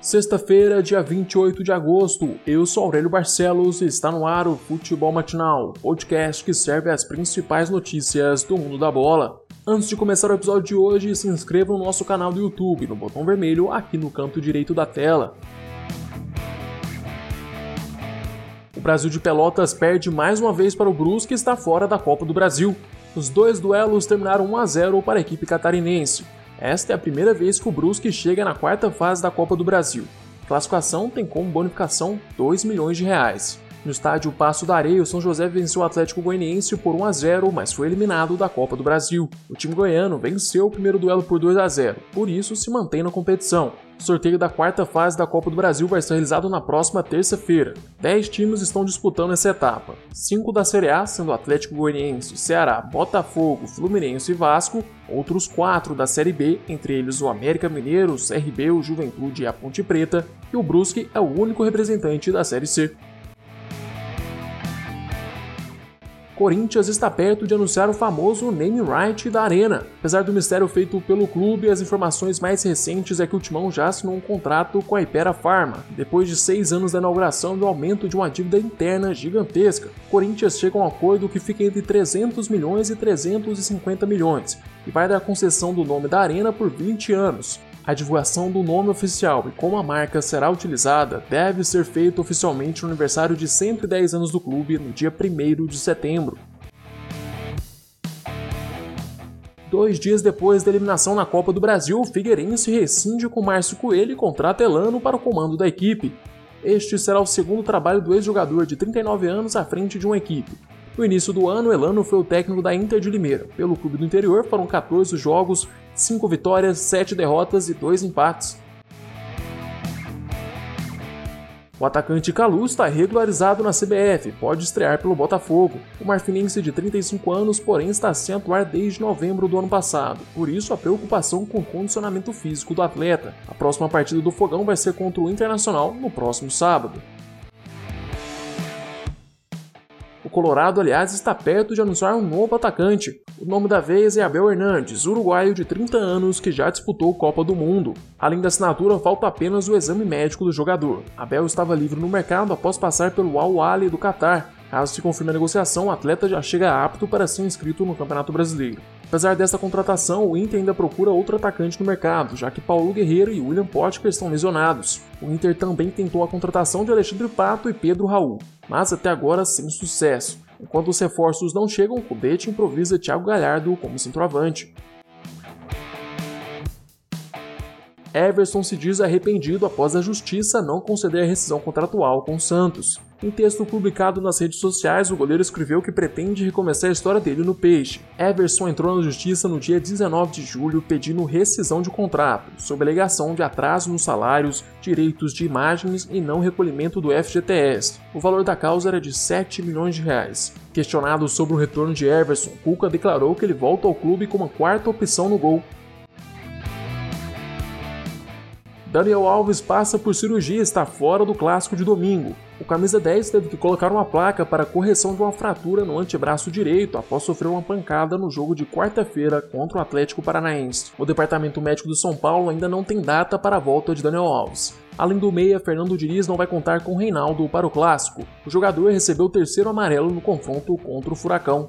Sexta-feira, dia 28 de agosto, eu sou Aurélio Barcelos e está no ar o Futebol Matinal, podcast que serve as principais notícias do mundo da bola. Antes de começar o episódio de hoje, se inscreva no nosso canal do YouTube, no botão vermelho aqui no canto direito da tela. O Brasil de Pelotas perde mais uma vez para o Brusque e está fora da Copa do Brasil. Os dois duelos terminaram 1 a 0 para a equipe catarinense. Esta é a primeira vez que o Brusque chega na quarta fase da Copa do Brasil. Classificação tem como bonificação 2 milhões de reais. No estádio Passo da Areia, o São José venceu o Atlético Goianiense por 1 a 0, mas foi eliminado da Copa do Brasil. O time goiano venceu o primeiro duelo por 2 a 0, por isso se mantém na competição. O sorteio da quarta fase da Copa do Brasil vai ser realizado na próxima terça-feira. Dez times estão disputando essa etapa. Cinco da Série A, sendo Atlético Goianiense, Ceará, Botafogo, Fluminense e Vasco. Outros quatro da Série B, entre eles o América Mineiro, o CRB, o Juventude e a Ponte Preta. E o Brusque é o único representante da Série C. Corinthians está perto de anunciar o famoso name right da arena. Apesar do mistério feito pelo clube, as informações mais recentes é que o Timão já assinou um contrato com a Ipera Pharma, depois de seis anos da inauguração e do aumento de uma dívida interna gigantesca. Corinthians chega a um acordo que fica entre 300 milhões e 350 milhões, e vai dar concessão do nome da arena por 20 anos. A divulgação do nome oficial e como a marca será utilizada deve ser feita oficialmente no aniversário de 110 anos do clube no dia 1 de setembro. Dois dias depois da eliminação na Copa do Brasil, o Figueirense rescinde com Márcio Coelho e contrata Elano para o comando da equipe. Este será o segundo trabalho do ex-jogador de 39 anos à frente de uma equipe. No início do ano, Elano foi o técnico da Inter de Limeira. Pelo clube do interior foram 14 jogos, 5 vitórias, 7 derrotas e 2 empates. O atacante Calu está regularizado na CBF, pode estrear pelo Botafogo. O marfinense de 35 anos, porém, está sem atuar desde novembro do ano passado, por isso a preocupação com o condicionamento físico do atleta. A próxima partida do Fogão vai ser contra o Internacional no próximo sábado. O Colorado, aliás, está perto de anunciar um novo atacante. O nome da vez é Abel Hernandes, uruguaio de 30 anos que já disputou Copa do Mundo. Além da assinatura, falta apenas o exame médico do jogador. Abel estava livre no mercado após passar pelo Al Ahly do Catar. Caso se confirme a negociação, o atleta já chega apto para ser inscrito no Campeonato Brasileiro. Apesar dessa contratação, o Inter ainda procura outro atacante no mercado, já que Paulo Guerreiro e William Potker estão lesionados. O Inter também tentou a contratação de Alexandre Pato e Pedro Raul, mas até agora sem sucesso. Enquanto os reforços não chegam, o Cudete improvisa Thiago Galhardo como centroavante. Everson se diz arrependido após a justiça não conceder a rescisão contratual com Santos. Em texto publicado nas redes sociais, o goleiro escreveu que pretende recomeçar a história dele no Peixe. Everson entrou na justiça no dia 19 de julho pedindo rescisão de contrato, sob alegação de atraso nos salários, direitos de imagens e não recolhimento do FGTS. O valor da causa era de 7 milhões de reais. Questionado sobre o retorno de Everson, Cuca declarou que ele volta ao clube como a quarta opção no gol Daniel Alves passa por cirurgia e está fora do clássico de domingo. O camisa 10 teve que colocar uma placa para correção de uma fratura no antebraço direito após sofrer uma pancada no jogo de quarta-feira contra o Atlético Paranaense. O departamento médico do São Paulo ainda não tem data para a volta de Daniel Alves. Além do meia, Fernando Diniz não vai contar com Reinaldo para o clássico. O jogador recebeu o terceiro amarelo no confronto contra o Furacão.